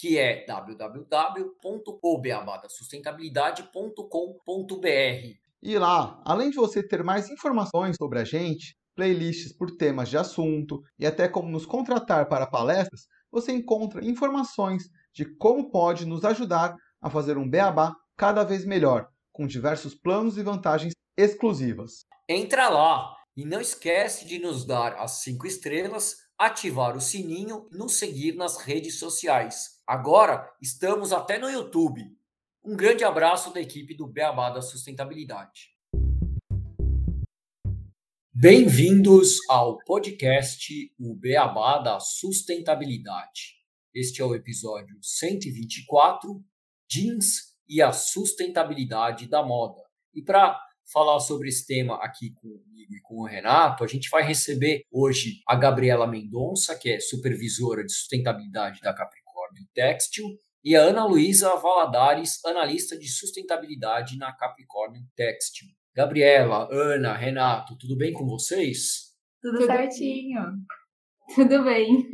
que é www.obeabadasustentabilidade.com.br. E lá, além de você ter mais informações sobre a gente, playlists por temas de assunto e até como nos contratar para palestras, você encontra informações de como pode nos ajudar a fazer um beabá cada vez melhor, com diversos planos e vantagens exclusivas. Entra lá e não esquece de nos dar as cinco estrelas, ativar o sininho e nos seguir nas redes sociais. Agora estamos até no YouTube. Um grande abraço da equipe do Beabá da Sustentabilidade. Bem-vindos ao podcast O Beabá da Sustentabilidade. Este é o episódio 124, Jeans e a sustentabilidade da moda. E para falar sobre esse tema aqui comigo e com o Renato, a gente vai receber hoje a Gabriela Mendonça, que é supervisora de sustentabilidade da Capricórnio Textil, e a Ana Luísa Valadares, analista de sustentabilidade na Capricórnio Textil. Gabriela, Ana, Renato, tudo bem com vocês? Tudo, tudo certinho. Tudo bem.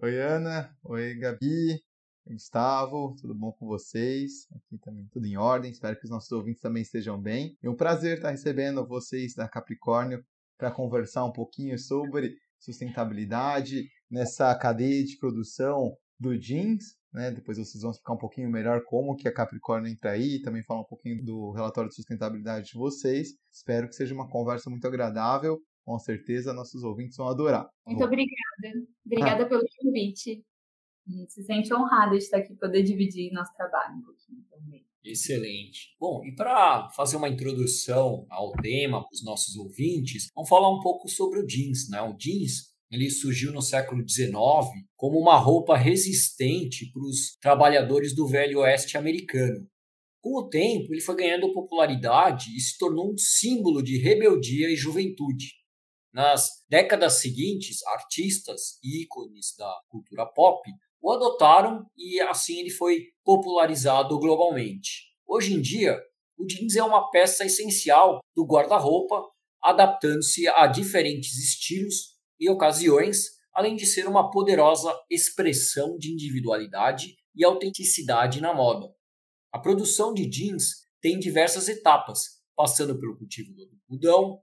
Oi, Ana. Oi, Gabi. Gustavo, tudo bom com vocês? Aqui também tudo em ordem. Espero que os nossos ouvintes também estejam bem. É um prazer estar recebendo vocês da Capricórnio para conversar um pouquinho sobre sustentabilidade nessa cadeia de produção do jeans, né? Depois vocês vão explicar um pouquinho melhor como que a Capricórnio entra aí, e também falar um pouquinho do relatório de sustentabilidade de vocês. Espero que seja uma conversa muito agradável. Com certeza nossos ouvintes vão adorar. Muito obrigada. Obrigada ah. pelo convite. A gente se sente honrado de estar aqui poder dividir nosso trabalho um pouquinho também. Excelente. Bom, e para fazer uma introdução ao tema para os nossos ouvintes, vamos falar um pouco sobre o jeans, né? O jeans ele surgiu no século XIX como uma roupa resistente para os trabalhadores do velho oeste americano. Com o tempo, ele foi ganhando popularidade e se tornou um símbolo de rebeldia e juventude. Nas décadas seguintes, artistas e ícones da cultura pop o adotaram e assim ele foi popularizado globalmente. Hoje em dia, o jeans é uma peça essencial do guarda-roupa, adaptando-se a diferentes estilos e ocasiões, além de ser uma poderosa expressão de individualidade e autenticidade na moda. A produção de jeans tem diversas etapas, passando pelo cultivo do algodão,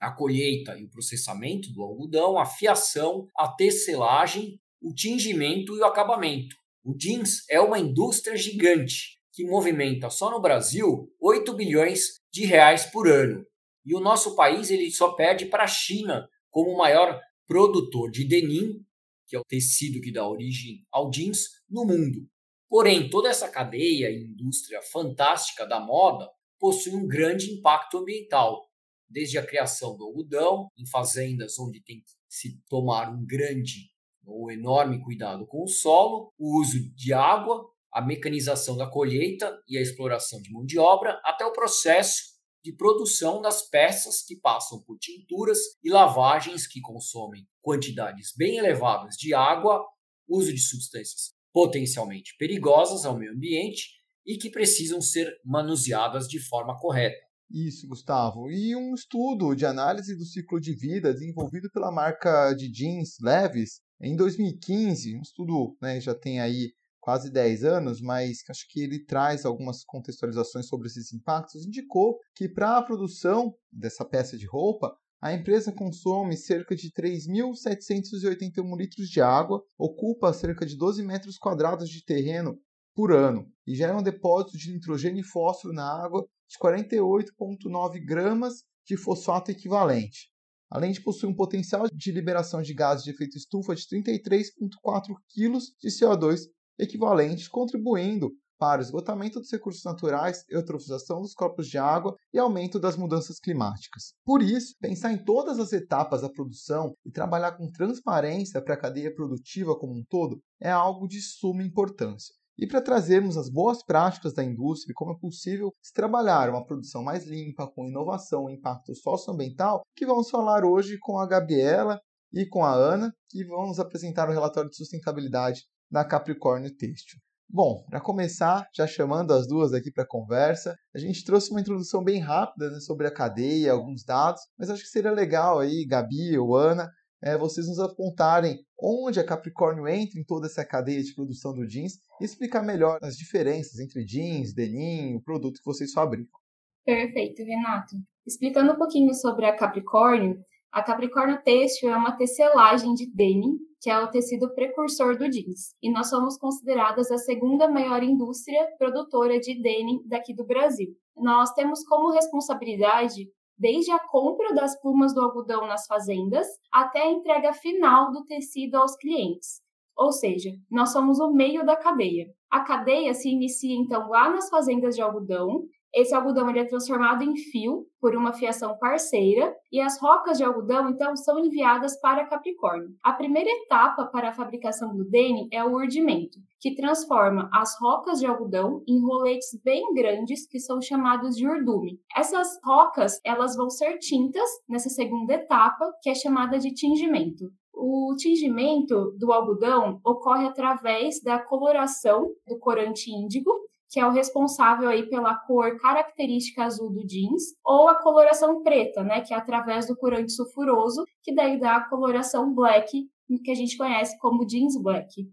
a colheita e o processamento do algodão, a fiação, a tecelagem, o tingimento e o acabamento. O jeans é uma indústria gigante que movimenta só no Brasil 8 bilhões de reais por ano. E o nosso país ele só perde para a China como o maior produtor de denim, que é o tecido que dá origem ao jeans, no mundo. Porém, toda essa cadeia e indústria fantástica da moda possui um grande impacto ambiental, desde a criação do algodão em fazendas onde tem que se tomar um grande ou enorme cuidado com o solo, o uso de água, a mecanização da colheita e a exploração de mão de obra, até o processo de produção das peças que passam por tinturas e lavagens que consomem quantidades bem elevadas de água, uso de substâncias potencialmente perigosas ao meio ambiente e que precisam ser manuseadas de forma correta. Isso, Gustavo. E um estudo de análise do ciclo de vida desenvolvido pela marca de jeans Leves em 2015, um estudo né, já tem aí quase 10 anos, mas acho que ele traz algumas contextualizações sobre esses impactos, indicou que para a produção dessa peça de roupa, a empresa consome cerca de 3.781 litros de água, ocupa cerca de 12 metros quadrados de terreno por ano e gera um depósito de nitrogênio e fósforo na água de 48,9 gramas de fosfato equivalente, além de possuir um potencial de liberação de gases de efeito estufa de 33,4 kg de CO2 equivalentes, contribuindo para o esgotamento dos recursos naturais, eutrofização dos corpos de água e aumento das mudanças climáticas. Por isso, pensar em todas as etapas da produção e trabalhar com transparência para a cadeia produtiva como um todo é algo de suma importância. E para trazermos as boas práticas da indústria e como é possível se trabalhar uma produção mais limpa, com inovação e impacto socioambiental, que vamos falar hoje com a Gabriela e com a Ana, que vão nos apresentar o relatório de sustentabilidade da Capricórnio Têxtil. Bom, para começar, já chamando as duas aqui para conversa, a gente trouxe uma introdução bem rápida né, sobre a cadeia, alguns dados, mas acho que seria legal aí, Gabi ou Ana, é, vocês nos apontarem onde a Capricórnio entra em toda essa cadeia de produção do jeans e explicar melhor as diferenças entre jeans, denim, o produto que vocês fabricam. Perfeito, Renato. Explicando um pouquinho sobre a Capricórnio, a Capricórnio Têxtil é uma tecelagem de denim, que é o tecido precursor do jeans, e nós somos consideradas a segunda maior indústria produtora de denim daqui do Brasil. Nós temos como responsabilidade desde a compra das plumas do algodão nas fazendas até a entrega final do tecido aos clientes. Ou seja, nós somos o meio da cadeia. A cadeia se inicia então lá nas fazendas de algodão esse algodão ele é transformado em fio por uma fiação parceira e as rocas de algodão então são enviadas para Capricórnio. A primeira etapa para a fabricação do denim é o urdimento, que transforma as rocas de algodão em roletes bem grandes que são chamados de urdume. Essas rocas elas vão ser tintas nessa segunda etapa, que é chamada de tingimento. O tingimento do algodão ocorre através da coloração do corante índigo que é o responsável aí pela cor característica azul do jeans, ou a coloração preta, né, que é através do corante sulfuroso, que daí dá a coloração black, que a gente conhece como jeans black.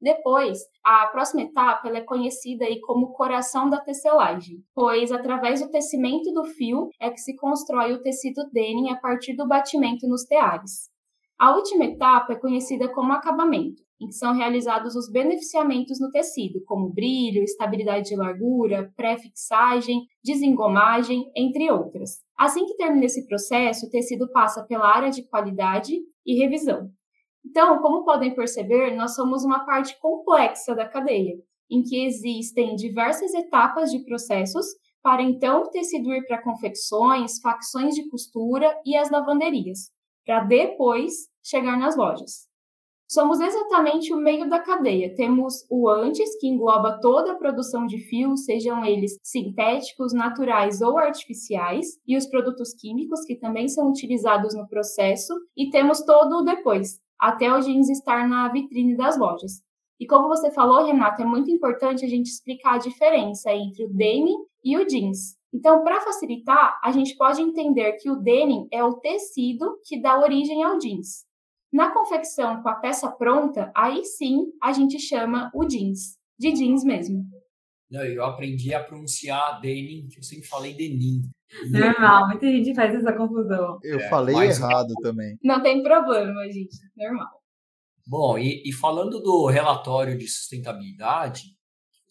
Depois, a próxima etapa é conhecida aí como coração da tecelagem, pois através do tecimento do fio é que se constrói o tecido denim a partir do batimento nos teares. A última etapa é conhecida como acabamento, em que são realizados os beneficiamentos no tecido, como brilho, estabilidade de largura, pré-fixagem, desengomagem, entre outras. Assim que termina esse processo, o tecido passa pela área de qualidade e revisão. Então, como podem perceber, nós somos uma parte complexa da cadeia, em que existem diversas etapas de processos para então o tecido ir para confecções, facções de costura e as lavanderias para depois chegar nas lojas. Somos exatamente o meio da cadeia. Temos o antes, que engloba toda a produção de fios, sejam eles sintéticos, naturais ou artificiais, e os produtos químicos, que também são utilizados no processo, e temos todo o depois, até o jeans estar na vitrine das lojas. E como você falou, Renata, é muito importante a gente explicar a diferença entre o denim e o jeans. Então, para facilitar, a gente pode entender que o denim é o tecido que dá origem ao jeans. Na confecção com a peça pronta, aí sim a gente chama o jeans, de jeans mesmo. Não, eu aprendi a pronunciar denim, que eu sempre falei denim. Normal, muita gente faz essa confusão. Eu é, falei errado também. Não tem problema, gente, normal. Bom, e, e falando do relatório de sustentabilidade,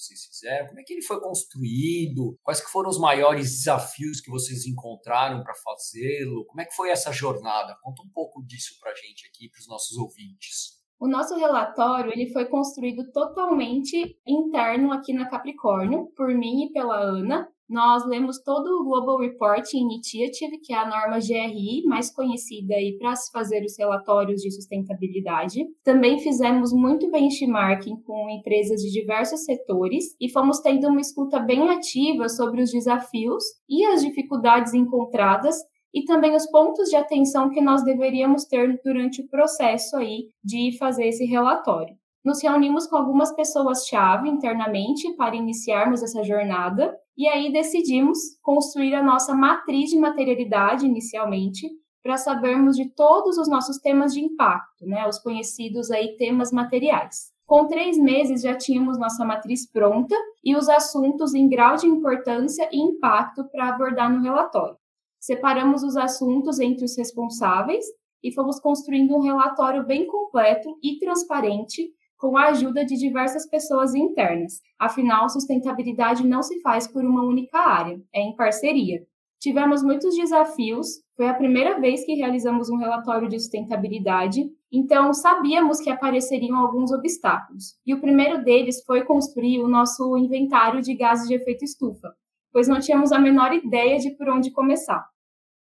vocês fizeram? Como é que ele foi construído? Quais que foram os maiores desafios que vocês encontraram para fazê-lo? Como é que foi essa jornada? Conta um pouco disso para a gente aqui, para os nossos ouvintes. O nosso relatório ele foi construído totalmente interno aqui na Capricórnio, por mim e pela Ana, nós lemos todo o Global Reporting Initiative, que é a norma GRI, mais conhecida aí para se fazer os relatórios de sustentabilidade. Também fizemos muito benchmarking com empresas de diversos setores e fomos tendo uma escuta bem ativa sobre os desafios e as dificuldades encontradas e também os pontos de atenção que nós deveríamos ter durante o processo aí de fazer esse relatório. Nos reunimos com algumas pessoas-chave internamente para iniciarmos essa jornada e aí decidimos construir a nossa matriz de materialidade inicialmente, para sabermos de todos os nossos temas de impacto, né, os conhecidos aí temas materiais. Com três meses já tínhamos nossa matriz pronta e os assuntos em grau de importância e impacto para abordar no relatório. Separamos os assuntos entre os responsáveis e fomos construindo um relatório bem completo e transparente com a ajuda de diversas pessoas internas. Afinal, sustentabilidade não se faz por uma única área, é em parceria. Tivemos muitos desafios, foi a primeira vez que realizamos um relatório de sustentabilidade, então sabíamos que apareceriam alguns obstáculos. E o primeiro deles foi construir o nosso inventário de gases de efeito estufa, pois não tínhamos a menor ideia de por onde começar.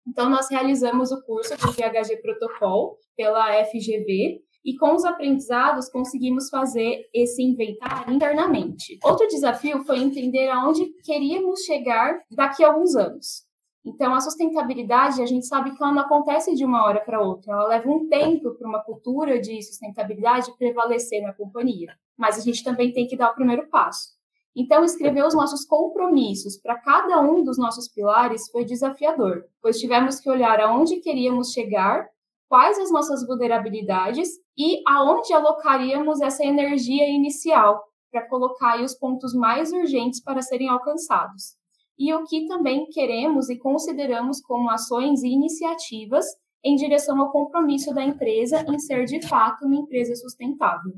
Então, nós realizamos o curso de GHG Protocol pela FGV, e com os aprendizados conseguimos fazer esse inventário internamente. Outro desafio foi entender aonde queríamos chegar daqui a alguns anos. Então, a sustentabilidade, a gente sabe que ela não acontece de uma hora para outra, ela leva um tempo para uma cultura de sustentabilidade prevalecer na companhia. Mas a gente também tem que dar o primeiro passo. Então, escrever os nossos compromissos para cada um dos nossos pilares foi desafiador, pois tivemos que olhar aonde queríamos chegar quais as nossas vulnerabilidades e aonde alocaríamos essa energia inicial para colocar os pontos mais urgentes para serem alcançados. E o que também queremos e consideramos como ações e iniciativas em direção ao compromisso da empresa em ser de fato uma empresa sustentável.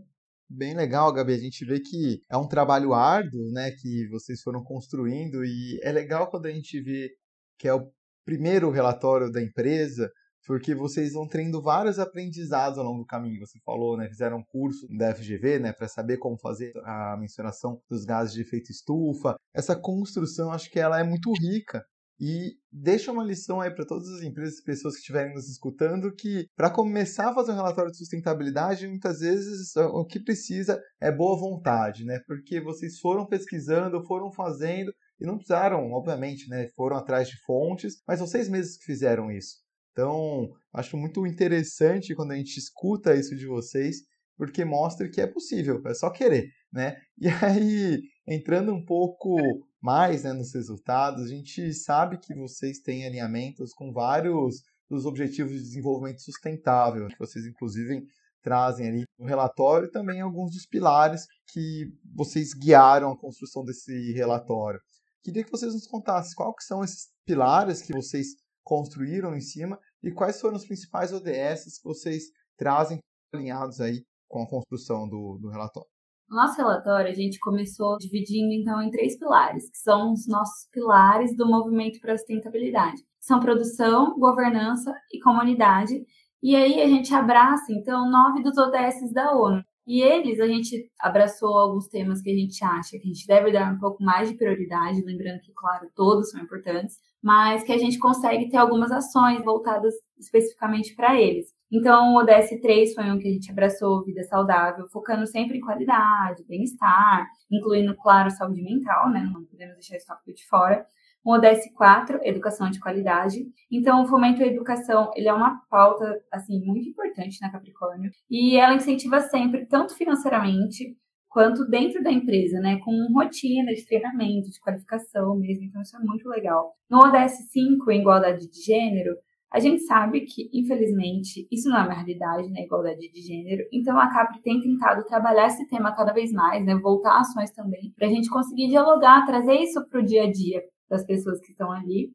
Bem legal, Gabi. A gente vê que é um trabalho árduo, né, que vocês foram construindo e é legal quando a gente vê que é o primeiro relatório da empresa porque vocês vão tendo vários aprendizados ao longo do caminho. Você falou, né, fizeram um curso da FGV, né, para saber como fazer a mensuração dos gases de efeito estufa. Essa construção, acho que ela é muito rica e deixa uma lição aí para todas as empresas e pessoas que estiverem nos escutando que para começar a fazer um relatório de sustentabilidade, muitas vezes o que precisa é boa vontade, né? Porque vocês foram pesquisando, foram fazendo e não precisaram, obviamente, né? Foram atrás de fontes, mas vocês mesmos que fizeram isso. Então, acho muito interessante quando a gente escuta isso de vocês, porque mostra que é possível, é só querer, né? E aí, entrando um pouco mais né, nos resultados, a gente sabe que vocês têm alinhamentos com vários dos objetivos de desenvolvimento sustentável, que vocês inclusive trazem ali no relatório e também alguns dos pilares que vocês guiaram a construção desse relatório. Queria que vocês nos contassem quais são esses pilares que vocês construíram em cima e quais foram os principais ODS que vocês trazem alinhados aí com a construção do, do relatório. No nosso relatório, a gente começou dividindo então em três pilares, que são os nossos pilares do movimento para a sustentabilidade. São produção, governança e comunidade. E aí a gente abraça então nove dos ODS da ONU. E eles, a gente abraçou alguns temas que a gente acha que a gente deve dar um pouco mais de prioridade, lembrando que, claro, todos são importantes, mas que a gente consegue ter algumas ações voltadas especificamente para eles. Então, o ODS 3 foi um que a gente abraçou vida saudável, focando sempre em qualidade, bem-estar, incluindo, claro, saúde mental, né? Não podemos deixar esse tópico de fora. O ODS 4, educação de qualidade. Então, o fomento à educação, ele é uma pauta, assim, muito importante na Capricórnio. E ela incentiva sempre, tanto financeiramente, quanto dentro da empresa, né, com rotina de treinamento, de qualificação mesmo, então isso é muito legal. No ODS 5, em igualdade de gênero, a gente sabe que, infelizmente, isso não é uma realidade, né, igualdade de gênero, então a CAPRI tem tentado trabalhar esse tema cada vez mais, né, voltar ações também, para a gente conseguir dialogar, trazer isso para o dia a dia das pessoas que estão ali,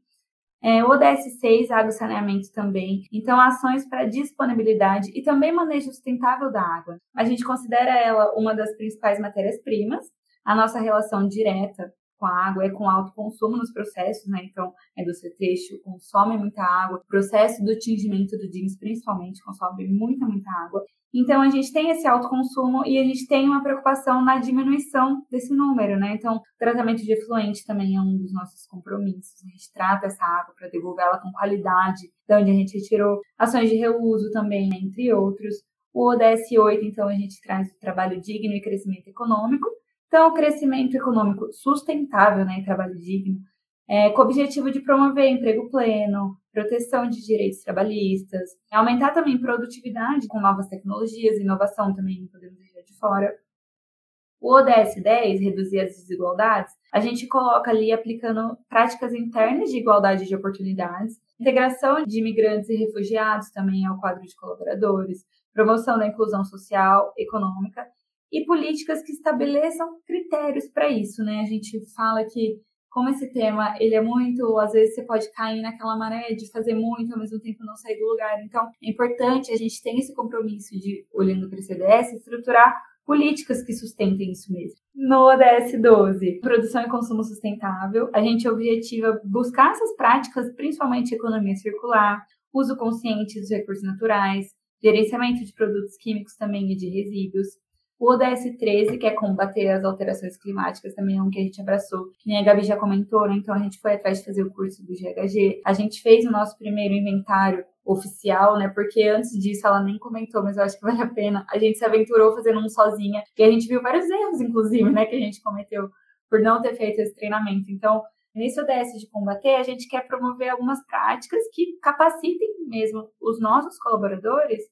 é, o ODS 6, água e saneamento também. Então, ações para disponibilidade e também manejo sustentável da água. A gente considera ela uma das principais matérias-primas. A nossa relação direta com a água é com alto consumo nos processos, né? Então, a indústria têxtil consome muita água, o processo do tingimento do jeans, principalmente, consome muita, muita água. Então, a gente tem esse alto consumo e a gente tem uma preocupação na diminuição desse número, né? Então, tratamento de efluente também é um dos nossos compromissos. A gente trata essa água para devolvê-la com qualidade, de onde a gente retirou. Ações de reuso também, né? entre outros. O ODS 8, então, a gente traz o trabalho digno e crescimento econômico. Então, crescimento econômico sustentável né, e trabalho digno, é, com o objetivo de promover emprego pleno, proteção de direitos trabalhistas, aumentar também produtividade com novas tecnologias, inovação também podemos deixar de fora. O ODS 10, reduzir as desigualdades, a gente coloca ali aplicando práticas internas de igualdade de oportunidades, integração de imigrantes e refugiados também ao quadro de colaboradores, promoção da inclusão social, econômica e políticas que estabeleçam critérios para isso, né? A gente fala que como esse tema, ele é muito, às vezes você pode cair naquela maré de fazer muito ao mesmo tempo não sair do lugar. Então, é importante a gente ter esse compromisso de, olhando para o CDS, estruturar políticas que sustentem isso mesmo. No ODS 12, produção e consumo sustentável, a gente objetiva buscar essas práticas, principalmente economia circular, uso consciente dos recursos naturais, gerenciamento de produtos químicos também e de resíduos, O ODS 13, que é combater as alterações climáticas, também é um que a gente abraçou, que nem a Gabi já comentou, né? Então a gente foi atrás de fazer o curso do GHG. A gente fez o nosso primeiro inventário oficial, né? Porque antes disso ela nem comentou, mas eu acho que vale a pena. A gente se aventurou fazendo um sozinha e a gente viu vários erros, inclusive, né, que a gente cometeu por não ter feito esse treinamento. Então, nesse ODS de combater, a gente quer promover algumas práticas que capacitem mesmo os nossos colaboradores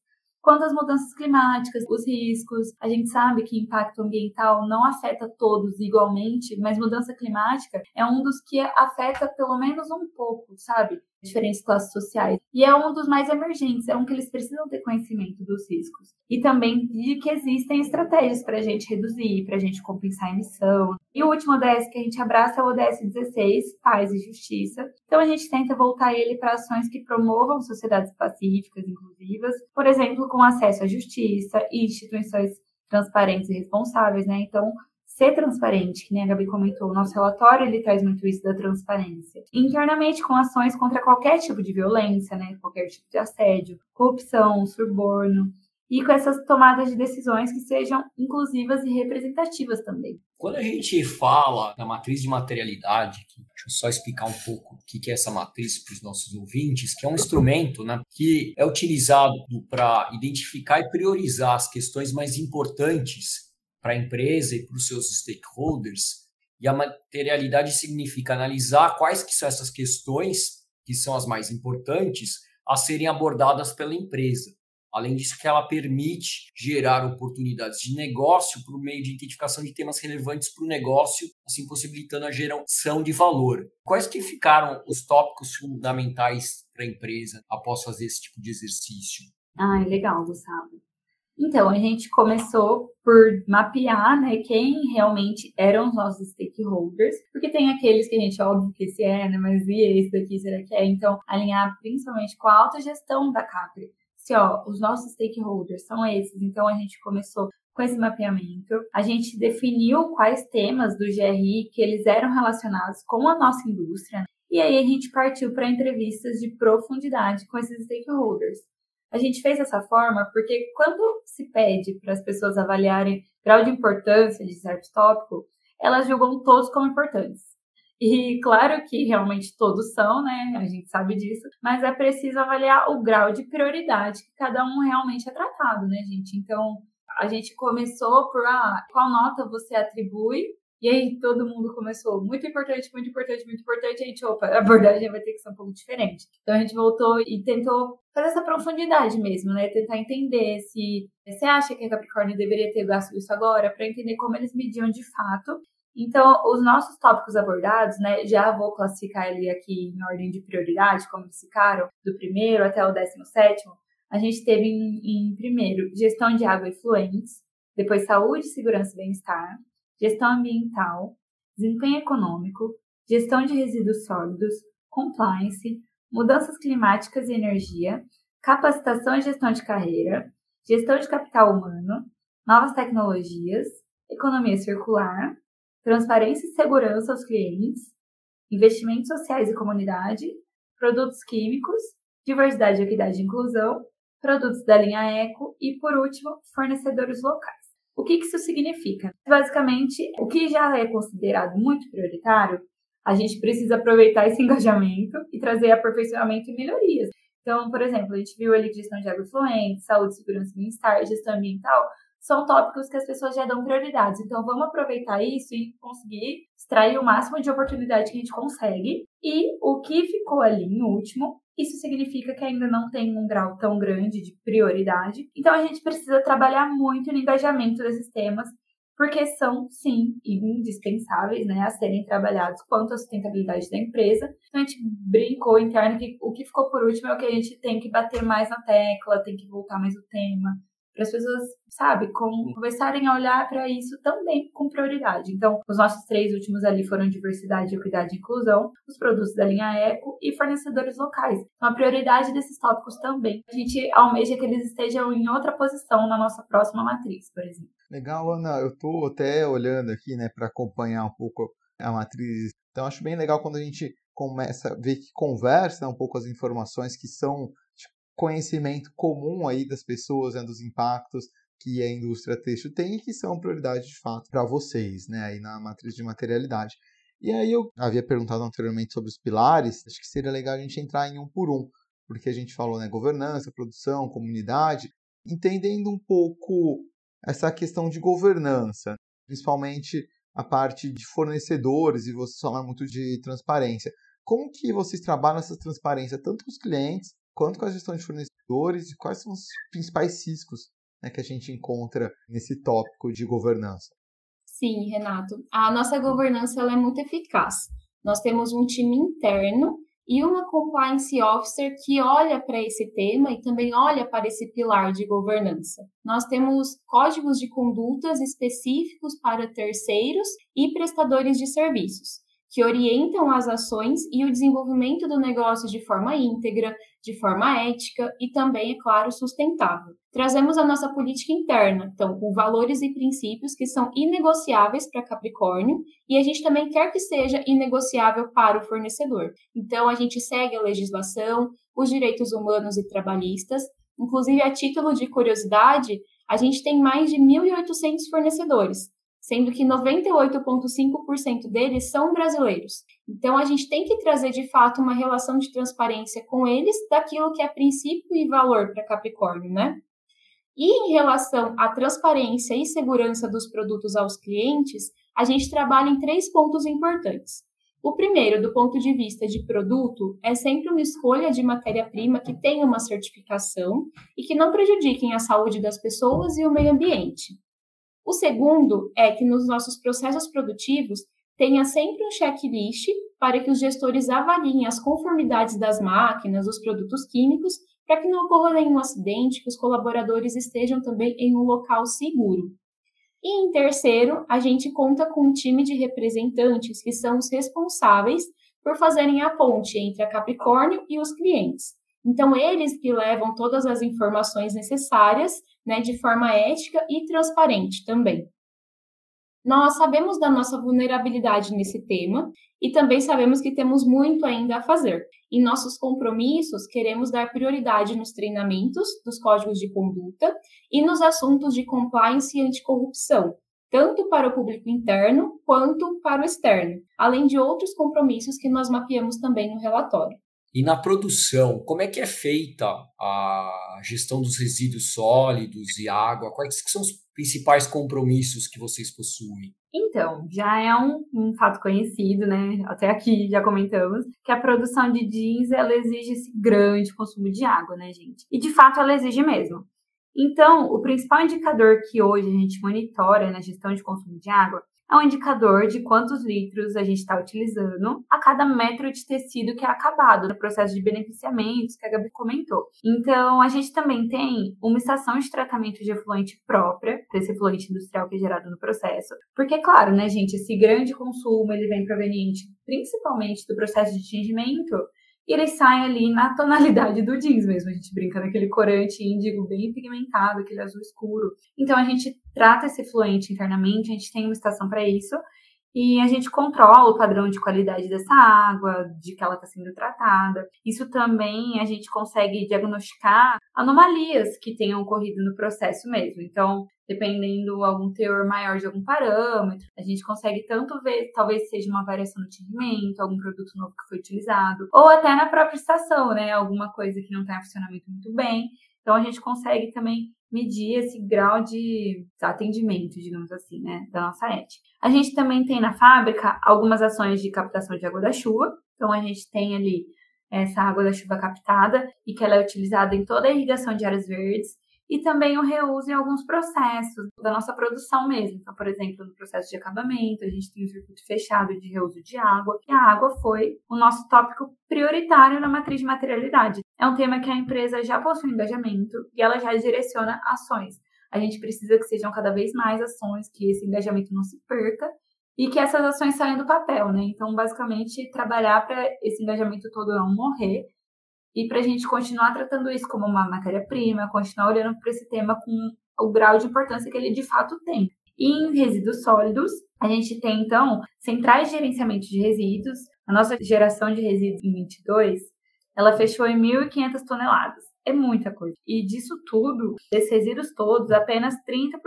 quanto às mudanças climáticas, os riscos. A gente sabe que impacto ambiental não afeta todos igualmente, mas mudança climática é um dos que afeta pelo menos um pouco, sabe? Diferentes classes sociais. E é um dos mais emergentes, é um que eles precisam ter conhecimento dos riscos. E também de que existem estratégias para a gente reduzir, para a gente compensar a emissão. E o último ODS que a gente abraça é o ODS 16, Paz e Justiça. Então a gente tenta voltar ele para ações que promovam sociedades pacíficas, inclusivas, por exemplo, com acesso à justiça e instituições transparentes e responsáveis, né? Então, ser transparente, que nem a Gabi comentou, o nosso relatório ele traz muito isso da transparência. Internamente com ações contra qualquer tipo de violência, né, qualquer tipo de assédio, corrupção, suborno, e com essas tomadas de decisões que sejam inclusivas e representativas também. Quando a gente fala da matriz de materialidade, deixa eu só explicar um pouco o que é essa matriz para os nossos ouvintes, que é um instrumento né, que é utilizado para identificar e priorizar as questões mais importantes para a empresa e para os seus stakeholders. E a materialidade significa analisar quais que são essas questões que são as mais importantes a serem abordadas pela empresa. Além disso, que ela permite gerar oportunidades de negócio por meio de identificação de temas relevantes para o negócio, assim possibilitando a geração de valor. Quais que ficaram os tópicos fundamentais para a empresa após fazer esse tipo de exercício? Ah, legal, Gustavo. Então, a gente começou por mapear né, quem realmente eram os nossos stakeholders, porque tem aqueles que a gente, óbvio que esse é, né, mas e esse daqui, será que é? Então, alinhar principalmente com a alta gestão da Capri. Se, ó, os nossos stakeholders são esses, então a gente começou com esse mapeamento. A gente definiu quais temas do GRI que eles eram relacionados com a nossa indústria, e aí a gente partiu para entrevistas de profundidade com esses stakeholders. A gente fez dessa forma porque quando se pede para as pessoas avaliarem grau de importância de certo tópico, elas julgam todos como importantes. E claro que realmente todos são, né? A gente sabe disso, mas é preciso avaliar o grau de prioridade que cada um realmente é tratado, né, gente? Então, a gente começou por ah, qual nota você atribui e aí todo mundo começou, muito importante, muito importante, muito importante. E a gente, opa, a abordagem vai ter que ser um pouco diferente. Então a gente voltou e tentou fazer essa profundidade mesmo, né? Tentar entender se você acha que a Capricórnio deveria ter gasto isso agora, para entender como eles mediam de fato. Então, os nossos tópicos abordados, né? Já vou classificar ele aqui em ordem de prioridade, como eles ficaram, do primeiro até o décimo sétimo. A gente teve em, em primeiro gestão de água e fluentes, depois saúde, segurança e bem-estar, gestão ambiental, desempenho econômico, gestão de resíduos sólidos, compliance, mudanças climáticas e energia, capacitação e gestão de carreira, gestão de capital humano, novas tecnologias, economia circular, transparência e segurança aos clientes, investimentos sociais e comunidade, produtos químicos, diversidade, equidade e inclusão, produtos da linha eco e, por último, fornecedores locais. O que, isso significa? Basicamente, o que já é considerado muito prioritário, a gente precisa aproveitar esse engajamento e trazer aperfeiçoamento e melhorias. Então, por exemplo, a gente viu ali gestão de água fluente, saúde, segurança e bem-estar, gestão ambiental, são tópicos que as pessoas já dão prioridades. Então, vamos aproveitar isso e conseguir extrair o máximo de oportunidade que a gente consegue. E o que ficou ali no último isso significa que ainda não tem um grau tão grande de prioridade. Então a gente precisa trabalhar muito no engajamento desses temas, porque são, sim, indispensáveis né, a serem trabalhados quanto à sustentabilidade da empresa. Então a gente brincou interno que o que ficou por último é o que a gente tem que bater mais na tecla, tem que voltar mais o tema, para as pessoas, sabe, com, começarem a olhar para isso também com prioridade. Então, os nossos três últimos ali foram diversidade, equidade e inclusão, os produtos da linha eco e fornecedores locais. Então, a prioridade desses tópicos também. A gente almeja que eles estejam em outra posição na nossa próxima matriz, por exemplo. Legal, Ana. Eu estou até olhando aqui, né, para acompanhar um pouco a matriz. Então, acho bem legal quando a gente começa a ver que conversa um pouco as informações que são conhecimento comum aí das pessoas, né, dos impactos, que a indústria têxtil tem e que são prioridade de fato para vocês, né, aí na matriz de materialidade. E aí eu havia perguntado anteriormente sobre os pilares, acho que seria legal a gente entrar em um por um, porque a gente falou, né, governança, produção, comunidade, entendendo um pouco essa questão de governança, principalmente a parte de fornecedores, e você fala muito de transparência. Como que vocês trabalham essa transparência tanto com os clientes quanto com a gestão de fornecedores e quais são os principais riscos né, que a gente encontra nesse tópico de governança? Sim, Renato. A nossa governança ela é muito eficaz. Nós temos um time interno e uma compliance officer que olha para esse tema e também olha para esse pilar de governança. Nós temos códigos de condutas específicos para terceiros e prestadores de serviços que orientam as ações e o desenvolvimento do negócio de forma íntegra, de forma ética e também, é claro, sustentável. Trazemos a nossa política interna, então, com valores e princípios que são inegociáveis para Capricórnio e a gente também quer que seja inegociável para o fornecedor. Então, a gente segue a legislação, os direitos humanos e trabalhistas. Inclusive, a título de curiosidade, a gente tem mais de 1.800 fornecedores, sendo que 98,5% deles são brasileiros. Então, a gente tem que trazer de fato uma relação de transparência com eles daquilo que é princípio e valor para Capricórnio, né? E em relação à transparência e segurança dos produtos aos clientes, a gente trabalha em três pontos importantes. O primeiro, do ponto de vista de produto, é sempre uma escolha de matéria-prima que tenha uma certificação e que não prejudiquem a saúde das pessoas e o meio ambiente. O segundo é que nos nossos processos produtivos tenha sempre um checklist para que os gestores avaliem as conformidades das máquinas, dos produtos químicos, para que não ocorra nenhum acidente, que os colaboradores estejam também em um local seguro. E em terceiro, a gente conta com um time de representantes que são os responsáveis por fazerem a ponte entre a Capricórnio e os clientes. Então, eles que levam todas as informações necessárias, né, de forma ética e transparente também. Nós sabemos da nossa vulnerabilidade nesse tema e também sabemos que temos muito ainda a fazer. Em nossos compromissos, queremos dar prioridade nos treinamentos dos códigos de conduta e nos assuntos de compliance e anticorrupção, tanto para o público interno quanto para o externo, além de outros compromissos que nós mapeamos também no relatório. E na produção, como é que é feita a gestão dos resíduos sólidos e água? Quais são os principais compromissos que vocês possuem? Então, já é um, um, fato conhecido, né? Até aqui já comentamos, que a produção de jeans ela exige esse grande consumo de água, né, gente? E de fato ela exige mesmo. Então, o principal indicador que hoje a gente monitora na gestão de consumo de água é um indicador de quantos litros a gente está utilizando a cada metro de tecido que é acabado no processo de beneficiamentos que a Gabi comentou. Então, a gente também tem uma estação de tratamento de efluente própria para esse efluente industrial que é gerado no processo. Porque, claro, né, gente, esse grande consumo ele vem proveniente principalmente do processo de tingimento e ele sai ali na tonalidade do jeans mesmo. A gente brinca naquele corante índigo bem pigmentado, aquele azul escuro. Então a gente trata esse fluente internamente, a gente tem uma estação para isso. E a gente controla o padrão de qualidade dessa água, de que ela está sendo tratada. Isso também a gente consegue diagnosticar anomalias que tenham ocorrido no processo mesmo. Então, dependendo algum teor maior de algum parâmetro, a gente consegue tanto ver, talvez seja uma variação no tingimento, algum produto novo que foi utilizado, ou até na própria estação, né? Alguma coisa que não está em funcionamento muito bem. Então, a gente consegue também medir esse grau de atendimento, digamos assim, né, da nossa ética. A gente também tem na fábrica algumas ações de captação de água da chuva. Então, a gente tem ali essa água da chuva captada e que ela é utilizada em toda a irrigação de áreas verdes e também o reuso em alguns processos da nossa produção mesmo. Então, por exemplo, no processo de acabamento, a gente tem um circuito fechado de reuso de água, e a água foi o nosso tópico prioritário na matriz de materialidade. É um tema que a empresa já possui engajamento e ela já direciona ações. A gente precisa que sejam cada vez mais ações, que esse engajamento não se perca e que essas ações saiam do papel, né? Então, basicamente, trabalhar para esse engajamento todo não morrer e para a gente continuar tratando isso como uma matéria-prima, continuar olhando para esse tema com o grau de importância que ele de fato tem. E em resíduos sólidos, a gente tem então centrais de gerenciamento de resíduos. A nossa geração de resíduos em 22, ela fechou em 1.500 toneladas. É muita coisa. E disso tudo, desses resíduos todos, apenas 30%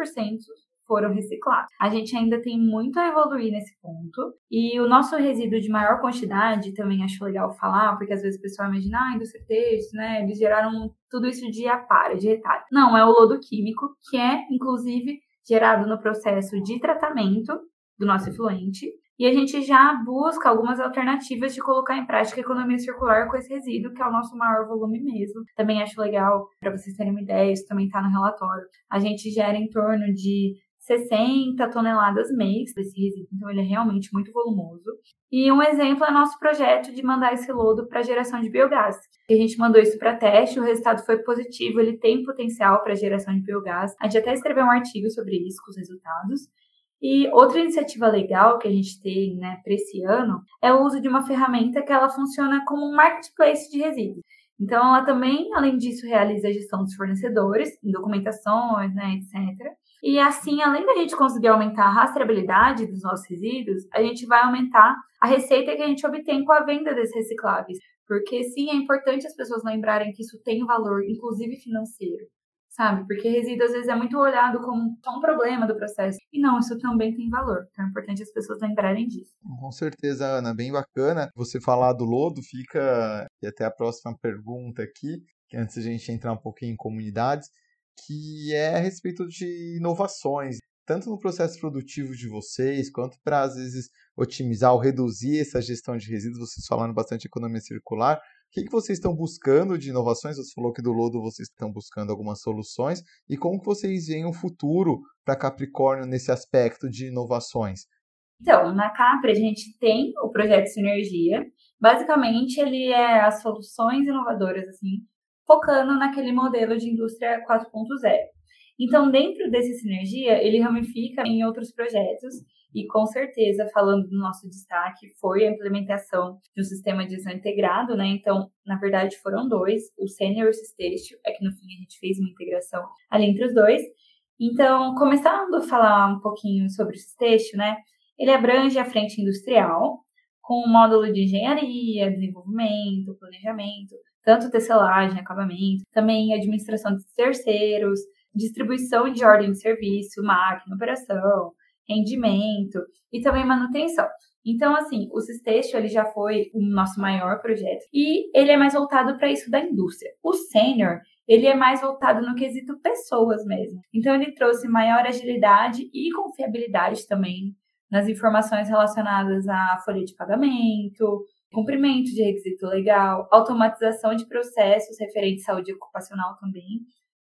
foram reciclados. A gente ainda tem muito a evoluir nesse ponto. E o nosso resíduo de maior quantidade, também acho legal falar, porque às vezes o pessoal imagina, ah, indústria têxtil, né? Eles geraram tudo isso de apara, de retalho. Não, é o lodo químico, que é, inclusive, gerado no processo de tratamento do nosso efluente. E a gente já busca algumas alternativas de colocar em prática a economia circular com esse resíduo, que é o nosso maior volume mesmo. Também acho legal, para vocês terem uma ideia, isso também está no relatório. A gente gera em torno de 60 toneladas mês desse resíduo, então ele é realmente muito volumoso. E um exemplo é nosso projeto de mandar esse lodo para geração de biogás. A gente mandou isso para teste, o resultado foi positivo, ele tem potencial para geração de biogás. A gente até escreveu um artigo sobre isso, com os resultados. E outra iniciativa legal que a gente tem né, para esse ano é o uso de uma ferramenta que ela funciona como um marketplace de resíduos. Então, ela também, além disso, realiza a gestão dos fornecedores, documentações, né, etc. E assim, além da gente conseguir aumentar a rastreabilidade dos nossos resíduos, a gente vai aumentar a receita que a gente obtém com a venda desses recicláveis. Porque sim, é importante as pessoas lembrarem que isso tem valor, inclusive financeiro, sabe? Porque resíduo às vezes é muito olhado como só um problema do processo. E não, isso também tem valor. Então é importante as pessoas lembrarem disso. Com certeza, Ana, bem bacana. Você falar do lodo, fica. E até a próxima pergunta aqui, antes a gente entrar um pouquinho em comunidades que é a respeito de inovações, tanto no processo produtivo de vocês, quanto para, às vezes, otimizar ou reduzir essa gestão de resíduos, vocês falando bastante economia circular. O que, que vocês estão buscando de inovações? Você falou que do Lodo vocês estão buscando algumas soluções. E como que vocês veem o futuro para Capricórnio nesse aspecto de inovações? Então, na Capri a gente tem o projeto Sinergia. Basicamente, ele é as soluções inovadoras assim focando naquele modelo de indústria 4.0. Então, dentro desse sinergia, ele ramifica em outros projetos e, com certeza, falando do nosso destaque, foi a implementação de um sistema de gestão integrado, né? Então, na verdade, foram dois, o Senior System, é que no fim a gente fez uma integração ali entre os dois. Então, começando a falar um pouquinho sobre o Sisteixo, né? Ele abrange a frente industrial, com um módulo de engenharia, desenvolvimento, planejamento, tanto tecelagem, acabamento, também administração de terceiros, distribuição de ordem de serviço, máquina, operação, rendimento e também manutenção. Então, assim, o Sisteixo ele já foi o nosso maior projeto e ele é mais voltado para isso da indústria. O Sênior, ele é mais voltado no quesito pessoas mesmo. Então, ele trouxe maior agilidade e confiabilidade também nas informações relacionadas à folha de pagamento, cumprimento de requisito legal, automatização de processos referentes à saúde ocupacional também.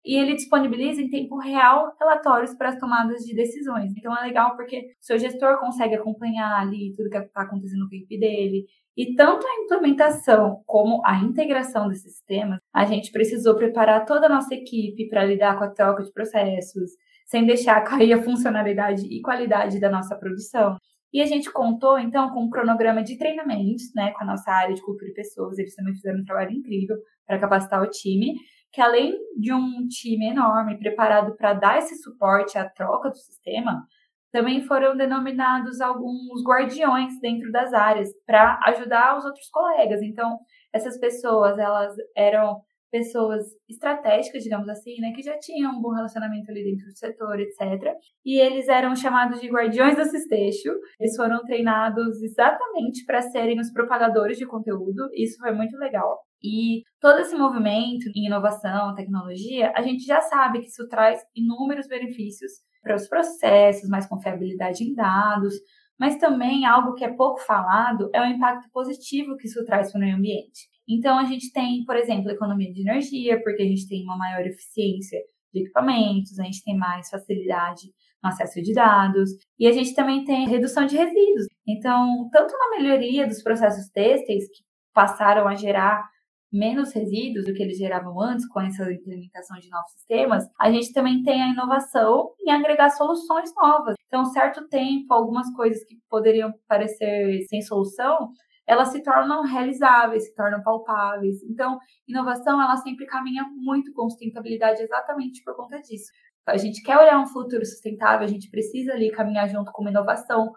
E ele disponibiliza em tempo real relatórios para as tomadas de decisões. Então é legal porque seu gestor consegue acompanhar ali tudo que está acontecendo a equipe dele. E tanto a implementação como a integração desses sistemas, a gente precisou preparar toda a nossa equipe para lidar com a troca de processos, sem deixar cair a funcionalidade e qualidade da nossa produção. E a gente contou, então, com um cronograma de treinamentos, né, com a nossa área de cultura e pessoas. Eles também fizeram um trabalho incrível para capacitar o time, que além de um time enorme preparado para dar esse suporte à troca do sistema, também foram denominados alguns guardiões dentro das áreas para ajudar os outros colegas. Então, essas pessoas, elas eram pessoas estratégicas, digamos assim, né, que já tinham um bom relacionamento ali dentro do setor, etc. E eles eram chamados de guardiões do Sisteixo. Eles foram treinados exatamente para serem os propagadores de conteúdo. Isso foi muito legal. E todo esse movimento em inovação, tecnologia, a gente já sabe que isso traz inúmeros benefícios para os processos, mais confiabilidade em dados, mas também algo que é pouco falado é o impacto positivo que isso traz para o meio ambiente. Então, a gente tem, por exemplo, economia de energia, porque a gente tem uma maior eficiência de equipamentos, a gente tem mais facilidade no acesso de dados, e a gente também tem redução de resíduos. Então, tanto na melhoria dos processos têxteis, que passaram a gerar menos resíduos do que eles geravam antes com essa implementação de novos sistemas, a gente também tem a inovação em agregar soluções novas. Então, certo tempo, algumas coisas que poderiam parecer sem solução, elas se tornam realizáveis, se tornam palpáveis. Então, inovação, ela sempre caminha muito com sustentabilidade exatamente por conta disso. A gente quer olhar um futuro sustentável, a gente precisa ali caminhar junto com uma inovação,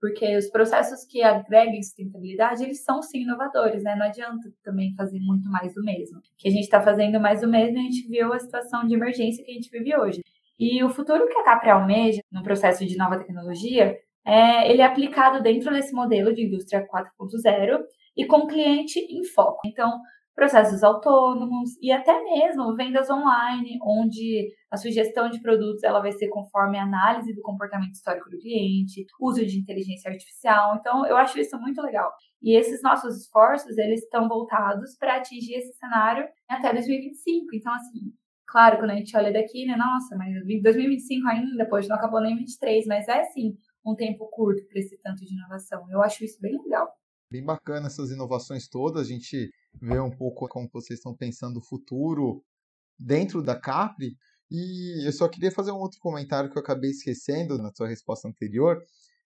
porque os processos que agregam sustentabilidade, eles são sim inovadores, né? Não adianta também fazer muito mais do mesmo. Que a gente está fazendo mais do mesmo, a gente viu a situação de emergência que a gente vive hoje. E o futuro que a Capri almeja no processo de nova tecnologia, é, ele é aplicado dentro desse modelo de indústria 4.0 e com cliente em foco. Então, processos autônomos e até mesmo vendas online, onde a sugestão de produtos ela vai ser conforme a análise do comportamento histórico do cliente, uso de inteligência artificial. Então, eu acho isso muito legal. E esses nossos esforços, eles estão voltados para atingir esse cenário até 2025. Então, assim, claro, quando a gente olha daqui, né, nossa, mas 2025 ainda, pois não acabou nem 23, mas é sim um tempo curto para esse tanto de inovação. Eu acho isso bem legal. Bem bacana essas inovações todas. A gente ver um pouco como vocês estão pensando o futuro dentro da Capri. E eu só queria fazer um outro comentário que eu acabei esquecendo na sua resposta anterior,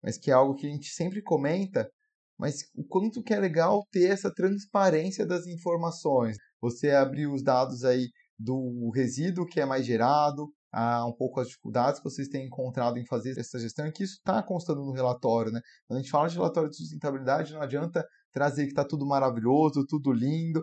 mas que é algo que a gente sempre comenta, mas o quanto que é legal ter essa transparência das informações. Você abrir os dados aí do resíduo que é mais gerado, a um pouco as dificuldades que vocês têm encontrado em fazer essa gestão e que isso está constando no relatório. Né? Quando a gente fala de relatório de sustentabilidade, não adianta trazer que está tudo maravilhoso, tudo lindo.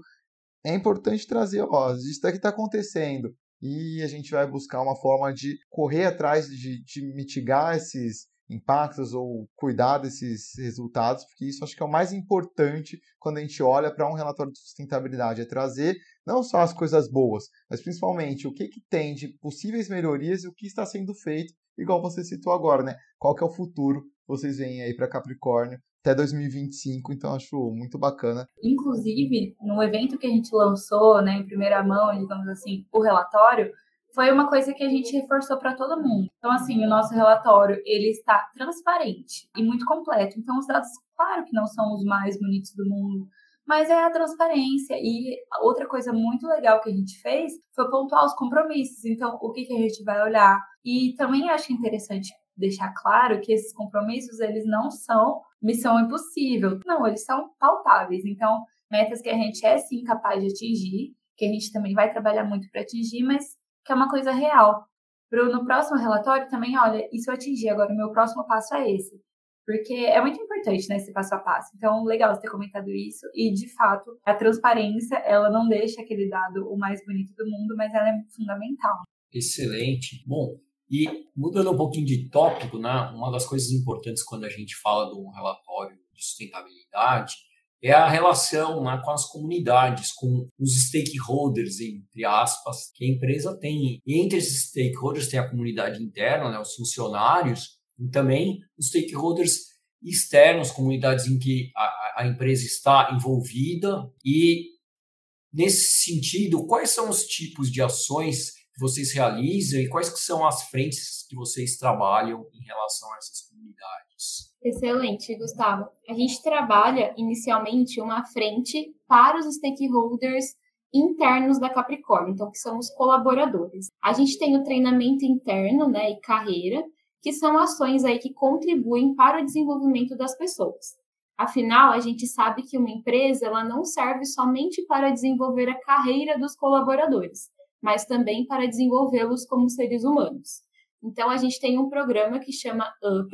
É importante trazer, ó, isso daqui está acontecendo. E a gente vai buscar uma forma de correr atrás de, de mitigar esses impactos ou cuidar desses resultados, porque isso acho que é o mais importante quando a gente olha para um relatório de sustentabilidade, é trazer não só as coisas boas, mas principalmente o que, que tem de possíveis melhorias e o que está sendo feito, igual você citou agora, né? Qual que é o futuro vocês veem aí para Capricórnio até 2025, então acho muito bacana. Inclusive, no evento que a gente lançou, né, em primeira mão, digamos assim, o relatório, foi uma coisa que a gente reforçou para todo mundo. Então, assim, o nosso relatório, ele está transparente e muito completo. Então, os dados, claro que não são os mais bonitos do mundo, mas é a transparência. E outra coisa muito legal que a gente fez foi pontuar os compromissos. Então, o que, que a gente vai olhar. E também acho interessante deixar claro que esses compromissos, eles não são missão impossível. Não, eles são palpáveis. Então, metas que a gente é sim capaz de atingir, que a gente também vai trabalhar muito para atingir, mas que é uma coisa real. Pro, no próximo relatório também, olha, isso eu atingi, agora o meu próximo passo é esse. Porque é muito importante, né, esse passo a passo. Então, legal você ter comentado isso. E, de fato, a transparência, ela não deixa aquele dado o mais bonito do mundo, mas ela é fundamental. Excelente. Bom, e mudando um pouquinho de tópico, né, uma das coisas importantes quando a gente fala de um relatório de sustentabilidade é a relação né, com as comunidades, com os stakeholders, entre aspas, que a empresa tem. E entre esses stakeholders tem a comunidade interna, né, os funcionários, e também os stakeholders externos, comunidades em que a, a empresa está envolvida. E, nesse sentido, quais são os tipos de ações que vocês realizam e quais que são as frentes que vocês trabalham em relação a essas comunidades? Excelente, Gustavo. A gente trabalha inicialmente uma frente para os stakeholders internos da Capricórnio, então que são os colaboradores. A gente tem o treinamento interno, né, e carreira, que são ações aí que contribuem para o desenvolvimento das pessoas. Afinal, a gente sabe que uma empresa ela não serve somente para desenvolver a carreira dos colaboradores, mas também para desenvolvê-los como seres humanos. Então, a gente tem um programa que chama UP,